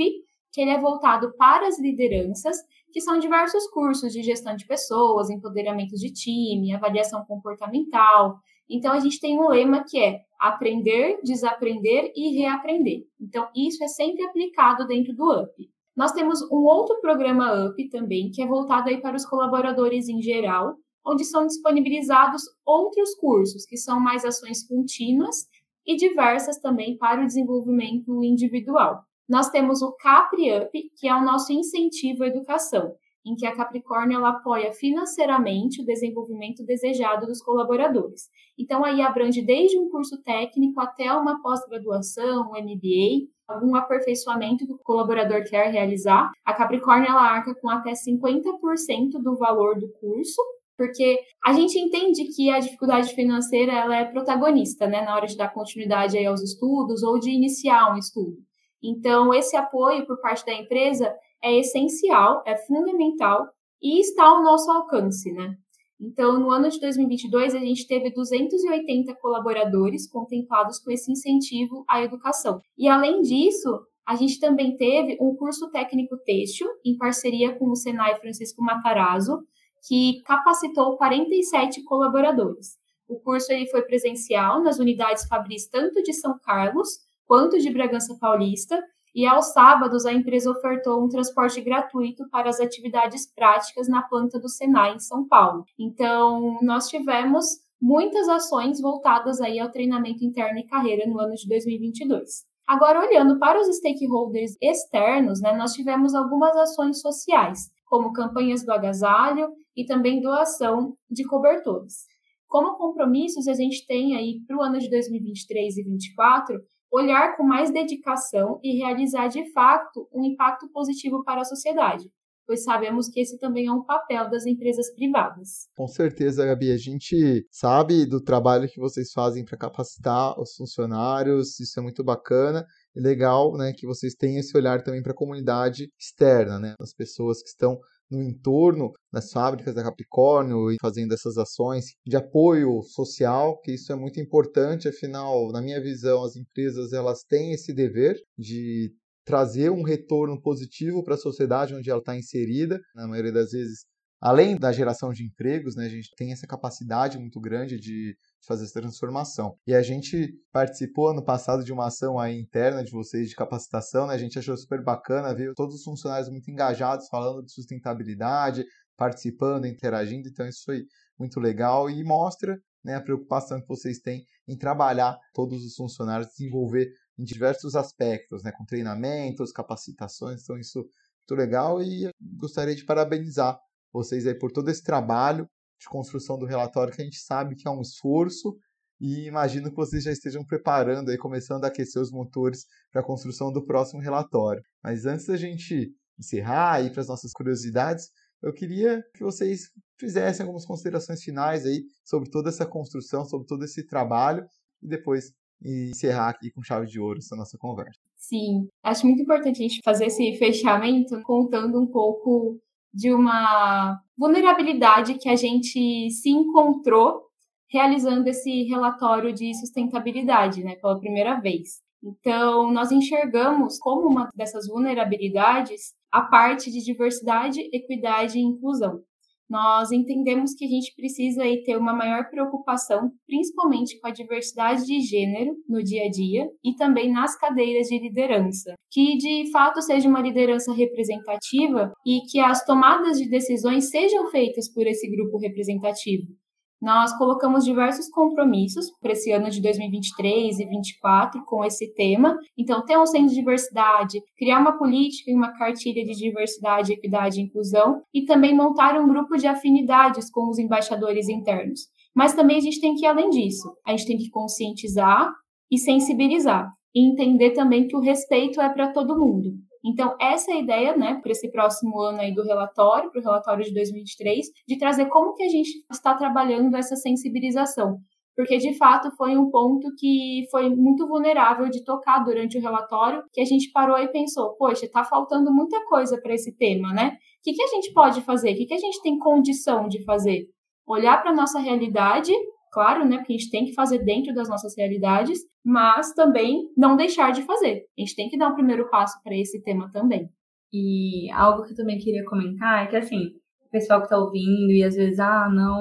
que ele é voltado para as lideranças, que são diversos cursos de gestão de pessoas, empoderamento de time, avaliação comportamental. Então, a gente tem um lema que é aprender, desaprender e reaprender. Então, isso é sempre aplicado dentro do UP. Nós temos um outro programa UP também, que é voltado aí para os colaboradores em geral, onde são disponibilizados outros cursos, que são mais ações contínuas e diversas também para o desenvolvimento individual. Nós temos o Capri Up, que é o nosso incentivo à educação, em que a Capricórnio ela apoia financeiramente o desenvolvimento desejado dos colaboradores. Então aí abrange desde um curso técnico até uma pós-graduação, um MBA, algum aperfeiçoamento que o colaborador quer realizar. A Capricórnio ela arca com até 50% do valor do curso porque a gente entende que a dificuldade financeira ela é protagonista, né, na hora de dar continuidade aos estudos ou de iniciar um estudo. Então, esse apoio por parte da empresa é essencial, é fundamental e está ao nosso alcance, né? Então, no ano de 2022, a gente teve 280 colaboradores contemplados com esse incentivo à educação. E, além disso, A gente também teve um curso técnico têxtil, em parceria com o Senai Francisco Matarazzo, que capacitou 47 colaboradores. O curso ele foi presencial nas unidades Fabris tanto de São Carlos quanto de Bragança Paulista, e aos sábados a empresa ofertou um transporte gratuito para as atividades práticas na planta do Senai em São Paulo. Então, nós tivemos muitas ações voltadas aí ao treinamento interno e carreira no ano de 2022. Agora, olhando para os stakeholders externos, né, nós tivemos algumas ações sociais, como campanhas do agasalho e também doação de cobertores. Como compromissos, a gente tem aí para o ano de 2023 e 2024 olhar com mais dedicação e realizar de fato um impacto positivo para a sociedade, pois sabemos que esse também é um papel das empresas privadas. Com certeza, Gabi, a gente sabe do trabalho que vocês fazem para capacitar os funcionários, isso é muito bacana e legal, né, que vocês tenham esse olhar também para a comunidade externa, né, as pessoas que estão no entorno das fábricas da Capricórnio e fazendo essas ações de apoio social, que isso é muito importante, afinal, na minha visão, as empresas elas têm esse dever de trazer um retorno positivo para a sociedade onde ela está inserida, na maioria das vezes além da geração de empregos, né, a gente tem essa capacidade muito grande de fazer essa transformação. E a gente participou ano passado de uma ação aí interna de vocês de capacitação, né? A gente achou super bacana ver todos os funcionários muito engajados falando de sustentabilidade, participando, interagindo, então isso foi muito legal e mostra né, a preocupação que vocês têm em trabalhar todos os funcionários, desenvolver em diversos aspectos, né, com treinamentos, capacitações, então isso é muito legal e gostaria de parabenizar vocês aí por todo esse trabalho de construção do relatório que a gente sabe que é um esforço e imagino que vocês já estejam preparando aí, começando a aquecer os motores para a construção do próximo relatório. Mas antes da gente encerrar e para as nossas curiosidades, eu queria que vocês fizessem algumas considerações finais aí sobre toda essa construção, sobre todo esse trabalho e depois encerrar aqui com chave de ouro essa nossa conversa. Sim, acho muito importante a gente fazer esse fechamento contando um pouco de uma vulnerabilidade que a gente se encontrou realizando esse relatório de sustentabilidade, né, pela primeira vez. Então, nós enxergamos como uma dessas vulnerabilidades a parte de diversidade, equidade e inclusão nós entendemos que a gente precisa aí ter uma maior preocupação, principalmente com a diversidade de gênero no dia a dia e também nas cadeiras de liderança, que de fato seja uma liderança representativa e que as tomadas de decisões sejam feitas por esse grupo representativo. Nós colocamos diversos compromissos para esse ano de 2023 e 2024 com esse tema. Então, ter um centro de diversidade, criar uma política e uma cartilha de diversidade, equidade e inclusão e também montar um grupo de afinidades com os embaixadores internos. Mas também a gente tem que ir além disso. A gente tem que conscientizar e sensibilizar e entender também que o respeito é para todo mundo. Então, essa é a ideia, né, para esse próximo ano aí do relatório, para o relatório de 2023, de trazer como que a gente está trabalhando essa sensibilização. Porque, de fato, foi um ponto que foi muito vulnerável de tocar durante o relatório, que a gente parou e pensou, poxa, está faltando muita coisa para esse tema, né? O que, que a gente pode fazer? O que, que a gente tem condição de fazer? Olhar para a nossa realidade claro, né? Porque a gente tem que fazer dentro das nossas realidades, mas também não deixar de fazer. A gente tem que dar o um primeiro passo para esse tema também. E algo que eu também queria comentar é que, assim, o pessoal que está ouvindo e às vezes, ah, não.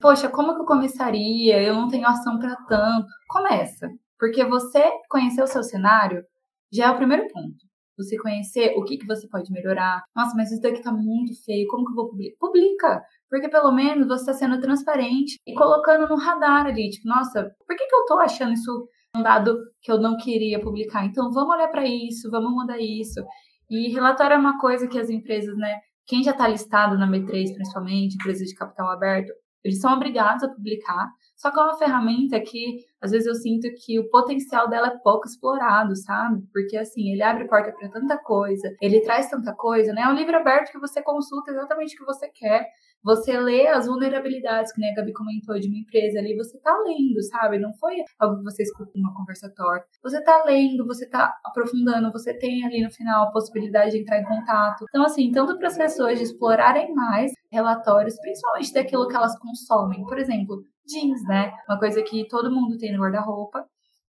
Poxa, como que eu começaria? Eu não tenho ação para tanto. Começa. Porque você conhecer o seu cenário já é o primeiro ponto. Você conhecer o que, que você pode melhorar. Nossa, mas isso daqui tá muito feio. Como que eu vou publicar? Publica! Porque pelo menos você está sendo transparente e colocando no radar ali, tipo, nossa, por que, que eu tô achando isso um dado que eu não queria publicar? Então vamos olhar para isso, vamos mudar isso. E relatório é uma coisa que as empresas, né, quem já está listado na B3, principalmente, empresas de capital aberto, eles são obrigados a publicar, só que é uma ferramenta que, às vezes, eu sinto que o potencial dela é pouco explorado, sabe? Porque, assim, ele abre porta para tanta coisa, ele traz tanta coisa, né? É um livro aberto que você consulta exatamente o que você quer. Você lê as vulnerabilidades, que né, a Gabi comentou, de uma empresa ali, você tá lendo, sabe? Não foi algo que você escuta uma conversa torta. Você tá lendo, você tá aprofundando, você tem ali no final a possibilidade de entrar em contato. Então, assim, tanto para as pessoas de explorarem mais relatórios, principalmente daquilo que elas consomem. Por exemplo, jeans, né? Uma coisa que todo mundo tem no guarda-roupa.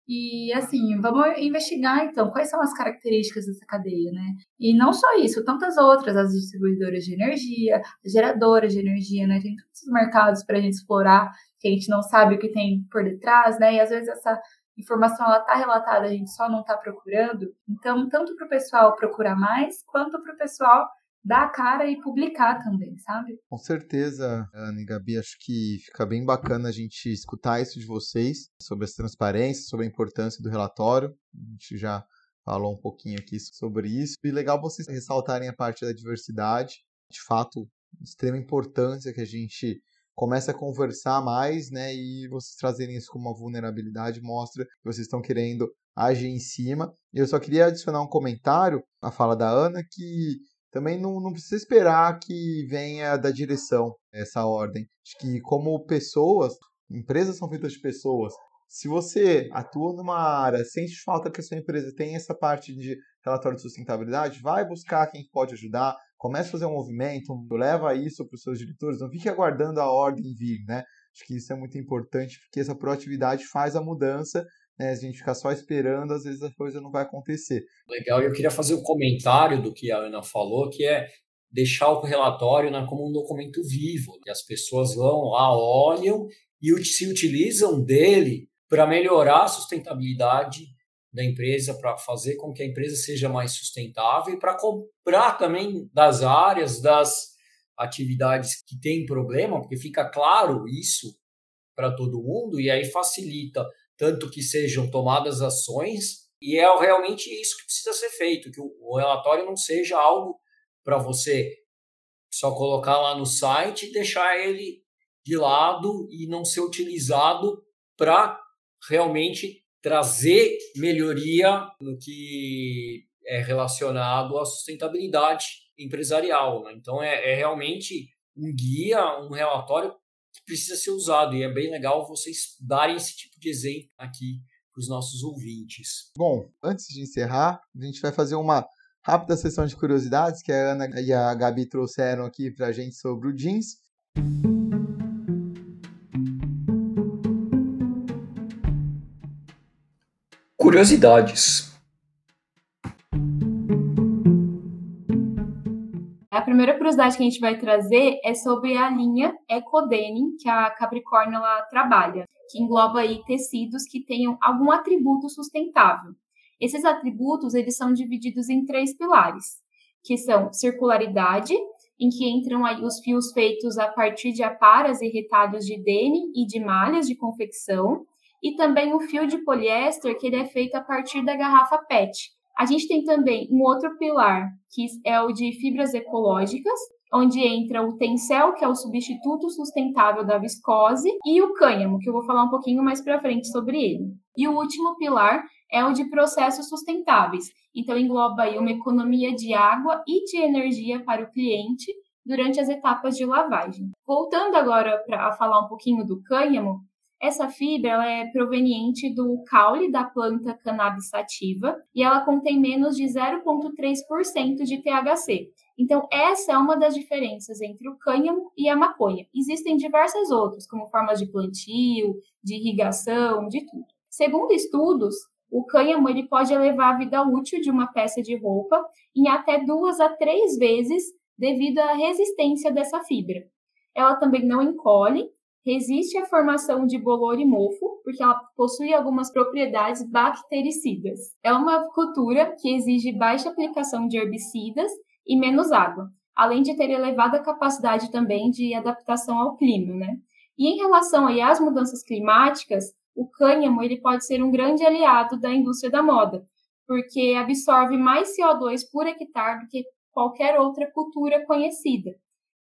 E assim, vamos investigar então quais são as características dessa cadeia, né? E não só isso, tantas outras, as distribuidoras de energia, as geradoras de energia, né? Tem tantos mercados para a gente explorar que a gente não sabe o que tem por detrás, né? E às vezes essa informação ela está relatada, a gente só não está procurando. Então, tanto para o pessoal procurar mais, quanto para o pessoal dar a cara e publicar também, sabe? Com certeza, Ana e Gabi, acho que fica bem bacana a gente escutar isso de vocês sobre as transparências, sobre a importância do relatório. A gente já falou um pouquinho aqui sobre isso. E legal vocês ressaltarem a parte da diversidade. De fato, extrema importância que a gente comece a conversar mais, né? E vocês trazerem isso como uma vulnerabilidade mostra que vocês estão querendo agir em cima. Eu só queria adicionar um comentário à fala da Ana que também não, não precisa esperar que venha da direção essa ordem. Acho que como pessoas, empresas são feitas de pessoas. Se você atua numa área, sente falta que a sua empresa tem essa parte de relatório de sustentabilidade, vai buscar quem pode ajudar, comece a fazer um movimento, leva isso para os seus diretores, não fique aguardando a ordem vir, né? Acho que isso é muito importante, porque essa proatividade faz a mudança né? A gente ficar só esperando, às vezes a coisa não vai acontecer. Legal, eu queria fazer um comentário do que a Ana falou, que é deixar o relatório né, como um documento vivo, que as pessoas vão lá, olham e se utilizam dele para melhorar a sustentabilidade da empresa, para fazer com que a empresa seja mais sustentável e para comprar também das áreas, das atividades que têm problema, porque fica claro isso para todo mundo e aí facilita tanto que sejam tomadas ações, e é realmente isso que precisa ser feito, que o relatório não seja algo para você só colocar lá no site e deixar ele de lado e não ser utilizado para realmente trazer melhoria no que é relacionado à sustentabilidade empresarial. Né? Então, é, é realmente um guia, um relatório que precisa ser usado. E é bem legal vocês darem esse tipo de exemplo aqui para os nossos ouvintes. Bom, antes de encerrar, a gente vai fazer uma rápida sessão de curiosidades que a Ana e a Gabi trouxeram aqui para a gente sobre o jeans. Curiosidades. Primeira curiosidade que a gente vai trazer é sobre a linha Ecodenim que a Capricórnio ela trabalha, que engloba aí tecidos que tenham algum atributo sustentável. Esses atributos eles são divididos em três pilares, que são circularidade, em que entram aí os fios feitos a partir de aparas e retalhos de denim e de malhas de confecção, e também o fio de poliéster, que ele é feito a partir da garrafa PET, a gente tem também um outro pilar, que é o de fibras ecológicas, onde entra o tencel, que é o substituto sustentável da viscose, e o cânhamo, que eu vou falar um pouquinho mais para frente sobre ele. E o último pilar é o de processos sustentáveis. Então engloba aí uma economia de água e de energia para o cliente durante as etapas de lavagem. Voltando agora para falar um pouquinho do cânhamo, essa fibra ela é proveniente do caule da planta cannabis sativa e ela contém menos de 0,3% de THC. Então, essa é uma das diferenças entre o cânhamo e a maconha. Existem diversas outras, como formas de plantio, de irrigação, de tudo. Segundo estudos, o cânhamo ele pode elevar a vida útil de uma peça de roupa em até duas a três vezes devido à resistência dessa fibra. Ela também não encolhe resiste à formação de bolor e mofo, porque ela possui algumas propriedades bactericidas. É uma cultura que exige baixa aplicação de herbicidas e menos água, além de ter elevada capacidade também de adaptação ao clima, né? E em relação aí às mudanças climáticas, o cânhamo ele pode ser um grande aliado da indústria da moda, porque absorve mais CO2 por hectare do que qualquer outra cultura conhecida.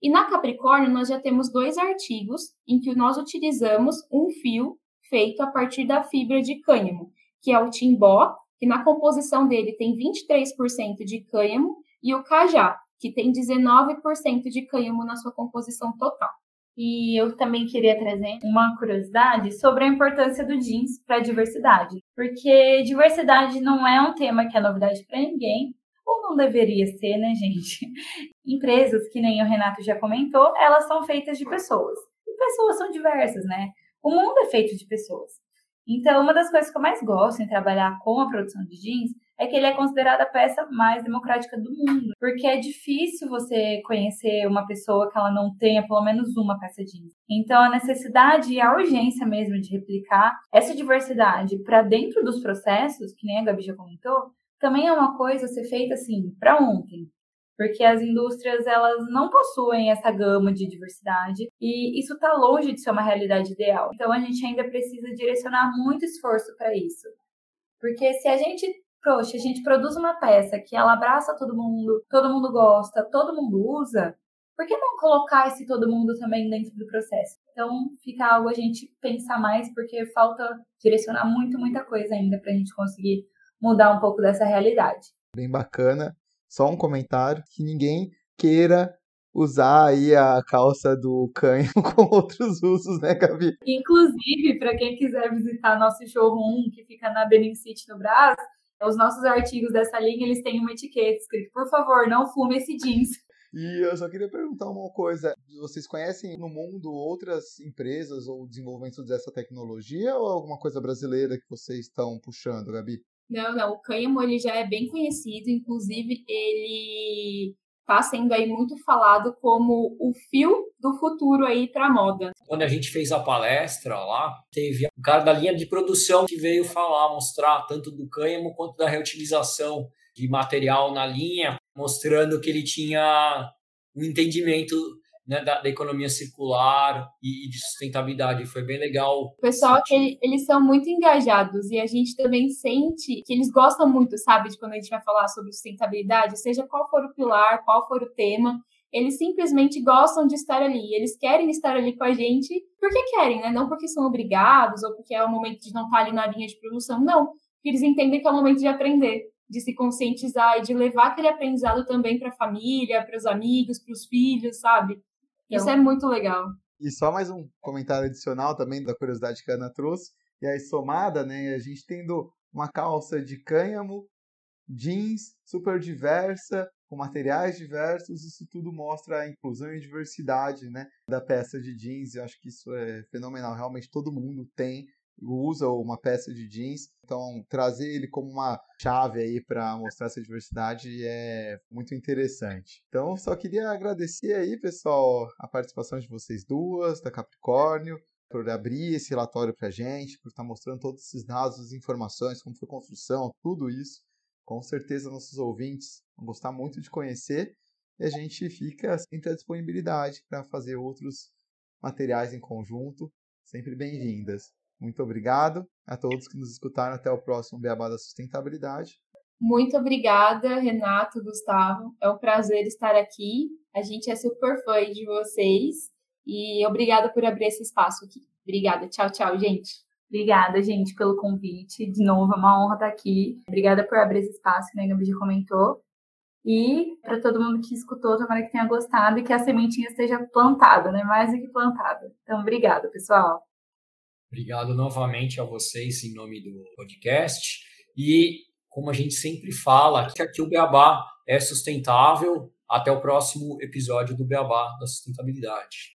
E na Capricórnio, nós já temos dois artigos em que nós utilizamos um fio feito a partir da fibra de cânhamo, que é o timbó, que na composição dele tem 23% de cânhamo, e o cajá, que tem 19% de cânhamo na sua composição total. E eu também queria trazer uma curiosidade sobre a importância do jeans para a diversidade, porque diversidade não é um tema que é novidade para ninguém, ou não deveria ser, né, gente? Empresas, que nem o Renato já comentou, elas são feitas de pessoas. E pessoas são diversas, né? O mundo é feito de pessoas. Então, uma das coisas que eu mais gosto em trabalhar com a produção de jeans é que ele é considerado a peça mais democrática do mundo, porque é difícil você conhecer uma pessoa que ela não tenha pelo menos uma peça jeans. Então, a necessidade e a urgência mesmo de replicar essa diversidade para dentro dos processos, que nem a Gabi já comentou, também é uma coisa a ser feita assim para ontem porque as indústrias elas não possuem essa gama de diversidade e isso está longe de ser uma realidade ideal. Então a gente ainda precisa direcionar muito esforço para isso. Porque se a gente, poxa, a gente produz uma peça que ela abraça todo mundo, todo mundo gosta, todo mundo usa, por que não colocar esse todo mundo também dentro do processo? Então fica algo a gente pensar mais, porque falta direcionar muito, muita coisa ainda para a gente conseguir mudar um pouco dessa realidade. Bem bacana só um comentário, que ninguém queira usar aí a calça do canho com outros usos, né, Gabi? Inclusive, para quem quiser visitar nosso showroom, que fica na Benin City, no Brasil, os nossos artigos dessa linha, eles têm uma etiqueta escrito, por favor, não fume esse jeans. E eu só queria perguntar uma coisa. Vocês conhecem no mundo outras empresas ou desenvolvimentos dessa tecnologia ou alguma coisa brasileira que vocês estão puxando, Gabi? Não, não. O cânhamo ele já é bem conhecido, inclusive ele está sendo aí muito falado como o fio do futuro aí para moda. Quando a gente fez a palestra lá, teve um cara da linha de produção que veio falar, mostrar tanto do cânhamo quanto da reutilização de material na linha, mostrando que ele tinha um entendimento né, da, da, economia circular e, e, de sustentabilidade. Foi bem legal. O pessoal, que eles são muito engajados e a gente também sente que eles gostam muito, sabe, de quando a gente vai falar sobre sustentabilidade, seja qual for o pilar, qual for o tema, eles simplesmente gostam de estar ali. Eles querem estar ali com a gente porque querem, né? Não porque são obrigados ou porque é o momento de não estar ali na linha de produção, não. Porque eles entendem que é o momento de aprender, de se conscientizar e de levar aquele aprendizado também para a família, para os amigos, para os filhos, sabe? Então, Isso é muito legal. E só mais um comentário adicional também da curiosidade que a Ana trouxe. E aí, somada, né? A gente tendo uma calça de cânhamo, jeans super diversa, com materiais diversos, isso tudo mostra a inclusão e diversidade né, da peça de jeans. Eu acho que isso é fenomenal. Realmente todo mundo tem usa uma peça de jeans. Então, trazer ele como uma chave aí para mostrar essa diversidade é muito interessante. Então, só queria agradecer aí, pessoal, a participação de vocês duas, da Capricórnio, por abrir esse relatório para a gente, por estar tá mostrando todos esses dados, informações, como foi a construção, tudo isso. Com certeza, nossos ouvintes vão gostar muito de conhecer e a gente fica sempre à disponibilidade para fazer outros materiais em conjunto, sempre bem-vindas. Muito obrigado a todos que nos escutaram. Até o próximo Beabá da Sustentabilidade. Muito obrigada, Renato, Gustavo. É um prazer estar aqui. A gente é super fã de vocês. E obrigada por abrir esse espaço aqui. Obrigada. Tchau, tchau, gente. Obrigada, gente, pelo convite. De novo, é uma honra estar aqui. Obrigada por abrir esse espaço, que a Gabi já comentou. E para todo mundo que escutou, tomara que tenha gostado e que a sementinha esteja plantada, né? Mais do que plantada. Então, obrigada, pessoal. Obrigado novamente a vocês em nome do podcast. E, como a gente sempre fala, que aqui o Beabá é sustentável. Até o próximo episódio do Beabá da Sustentabilidade.